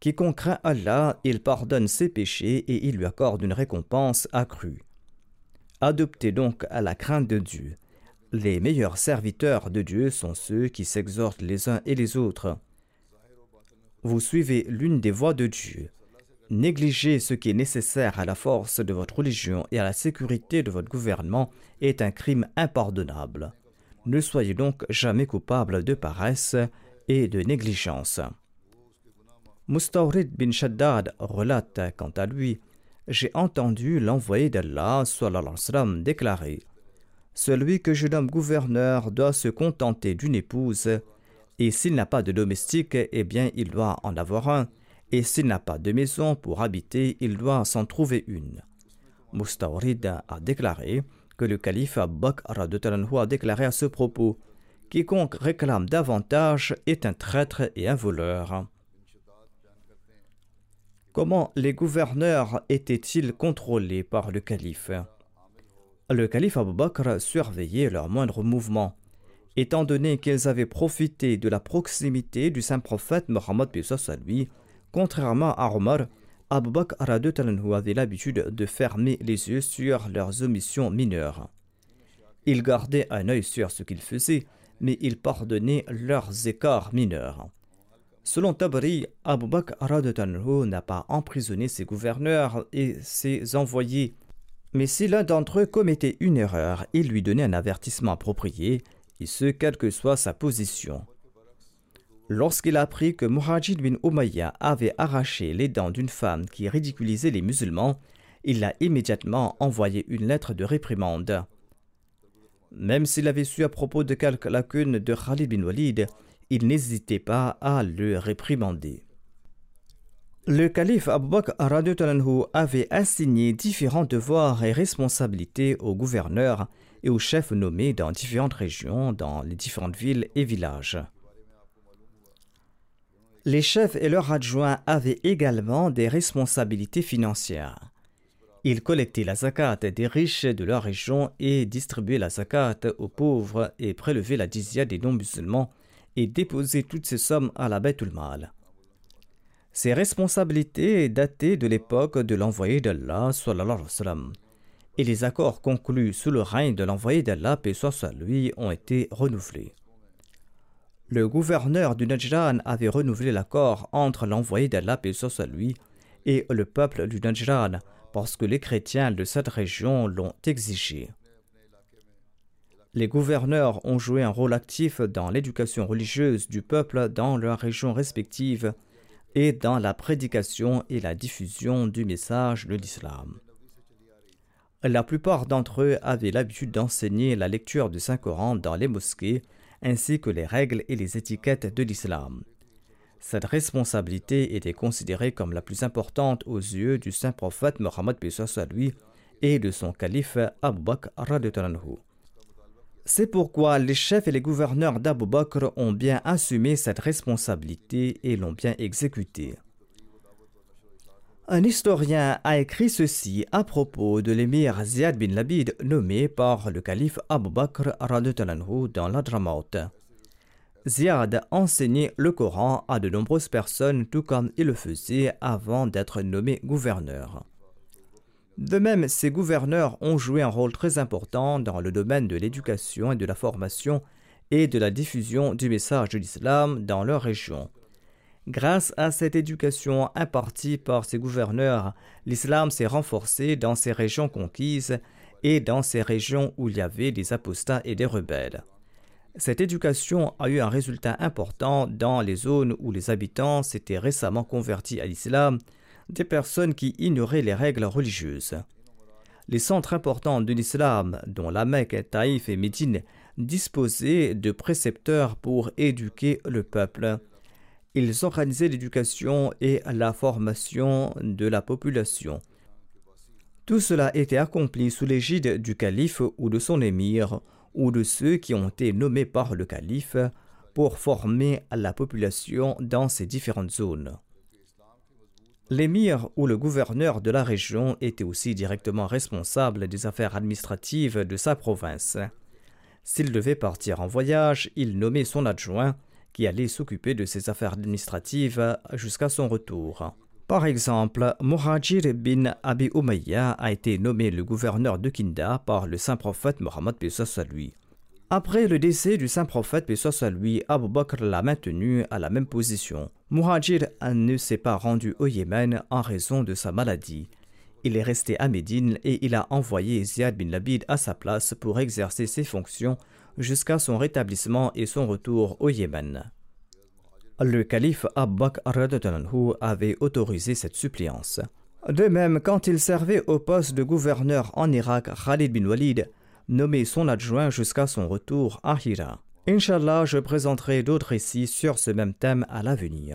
Quiconque craint Allah, il pardonne ses péchés et il lui accorde une récompense accrue. Adoptez donc à la crainte de Dieu. Les meilleurs serviteurs de Dieu sont ceux qui s'exhortent les uns et les autres. Vous suivez l'une des voies de Dieu. Négliger ce qui est nécessaire à la force de votre religion et à la sécurité de votre gouvernement est un crime impardonnable. Ne soyez donc jamais coupable de paresse et de négligence. Mustawrid bin Shaddad relate quant à lui j'ai entendu l'envoyé d'Allah déclarer Celui que je nomme gouverneur doit se contenter d'une épouse, et s'il n'a pas de domestique, eh bien il doit en avoir un, et s'il n'a pas de maison pour habiter, il doit s'en trouver une. Mustawrid a déclaré que le calife Bakr a déclaré à ce propos Quiconque réclame davantage est un traître et un voleur. Comment les gouverneurs étaient-ils contrôlés par le calife? Le calife Abu Bakr surveillait leurs moindres mouvements. Étant donné qu'ils avaient profité de la proximité du saint prophète Mohammed à lui, contrairement à Omar, Abu Bakr avait l'habitude de fermer les yeux sur leurs omissions mineures. Il gardait un œil sur ce qu'ils faisaient, mais il pardonnait leurs écarts mineurs. Selon Tabri, Abu Bakr n'a pas emprisonné ses gouverneurs et ses envoyés. Mais si l'un d'entre eux commettait une erreur, il lui donnait un avertissement approprié, et ce, quelle que soit sa position. Lorsqu'il apprit que Muhajid bin Umayya avait arraché les dents d'une femme qui ridiculisait les musulmans, il a immédiatement envoyé une lettre de réprimande. Même s'il avait su à propos de quelques lacunes de Khalid bin Walid, il n'hésitait pas à le réprimander. Le calife Abu Bakr avait assigné différents devoirs et responsabilités aux gouverneurs et aux chefs nommés dans différentes régions, dans les différentes villes et villages. Les chefs et leurs adjoints avaient également des responsabilités financières. Ils collectaient la zakat des riches de leur région et distribuaient la zakat aux pauvres et prélevaient la dizia des non-musulmans et déposer toutes ces sommes à la Baitul Mal. Ces responsabilités dataient de l'époque de l'envoyé d'Allah et les accords conclus sous le règne de l'envoyé d'Allah, paix soit lui, ont été renouvelés. Le gouverneur du Najran avait renouvelé l'accord entre l'envoyé d'Allah, paix lui, et le peuple du Najran parce que les chrétiens de cette région l'ont exigé. Les gouverneurs ont joué un rôle actif dans l'éducation religieuse du peuple dans leurs régions respectives et dans la prédication et la diffusion du message de l'islam. La plupart d'entre eux avaient l'habitude d'enseigner la lecture du Saint-Coran dans les mosquées ainsi que les règles et les étiquettes de l'islam. Cette responsabilité était considérée comme la plus importante aux yeux du saint prophète Mohammed lui et de son calife Abu Bakr c'est pourquoi les chefs et les gouverneurs d'Abu Bakr ont bien assumé cette responsabilité et l'ont bien exécutée. Un historien a écrit ceci à propos de l'émir Ziad bin Labid nommé par le calife Abu Bakr dans l'Adramaut. Ziad enseignait le Coran à de nombreuses personnes tout comme il le faisait avant d'être nommé gouverneur. De même, ces gouverneurs ont joué un rôle très important dans le domaine de l'éducation et de la formation et de la diffusion du message de l'islam dans leur région. Grâce à cette éducation impartie par ces gouverneurs, l'islam s'est renforcé dans ces régions conquises et dans ces régions où il y avait des apostats et des rebelles. Cette éducation a eu un résultat important dans les zones où les habitants s'étaient récemment convertis à l'islam des personnes qui ignoraient les règles religieuses. Les centres importants de l'islam, dont la Mecque, Taïf et Médine, disposaient de précepteurs pour éduquer le peuple. Ils organisaient l'éducation et la formation de la population. Tout cela était accompli sous l'égide du calife ou de son émir, ou de ceux qui ont été nommés par le calife pour former la population dans ces différentes zones. L'émir ou le gouverneur de la région était aussi directement responsable des affaires administratives de sa province. S'il devait partir en voyage, il nommait son adjoint qui allait s'occuper de ses affaires administratives jusqu'à son retour. Par exemple, Muhajir bin Abi Umayya a été nommé le gouverneur de Kinda par le saint prophète Mohammed à lui. Après le décès du saint prophète à lui, Abu Bakr l'a maintenu à la même position. Muhajir ne s'est pas rendu au Yémen en raison de sa maladie. Il est resté à Médine et il a envoyé Ziad bin Labid à sa place pour exercer ses fonctions jusqu'à son rétablissement et son retour au Yémen. Le calife Abbaq avait autorisé cette suppléance. De même, quand il servait au poste de gouverneur en Irak, Khalid bin Walid nommé son adjoint jusqu'à son retour à Hira. Inch'Allah, je présenterai d'autres récits sur ce même thème à l'avenir.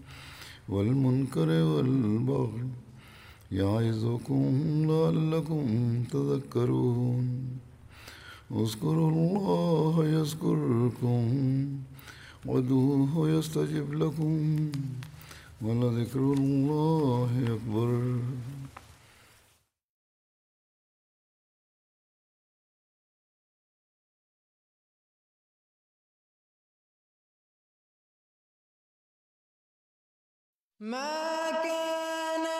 والمنکر والبغی یعظکم لعلکم تذکرون. اذکروا اللہ یذکرکم ودوہ یستجب لکم ولذکر اللہ اکبر. ما كان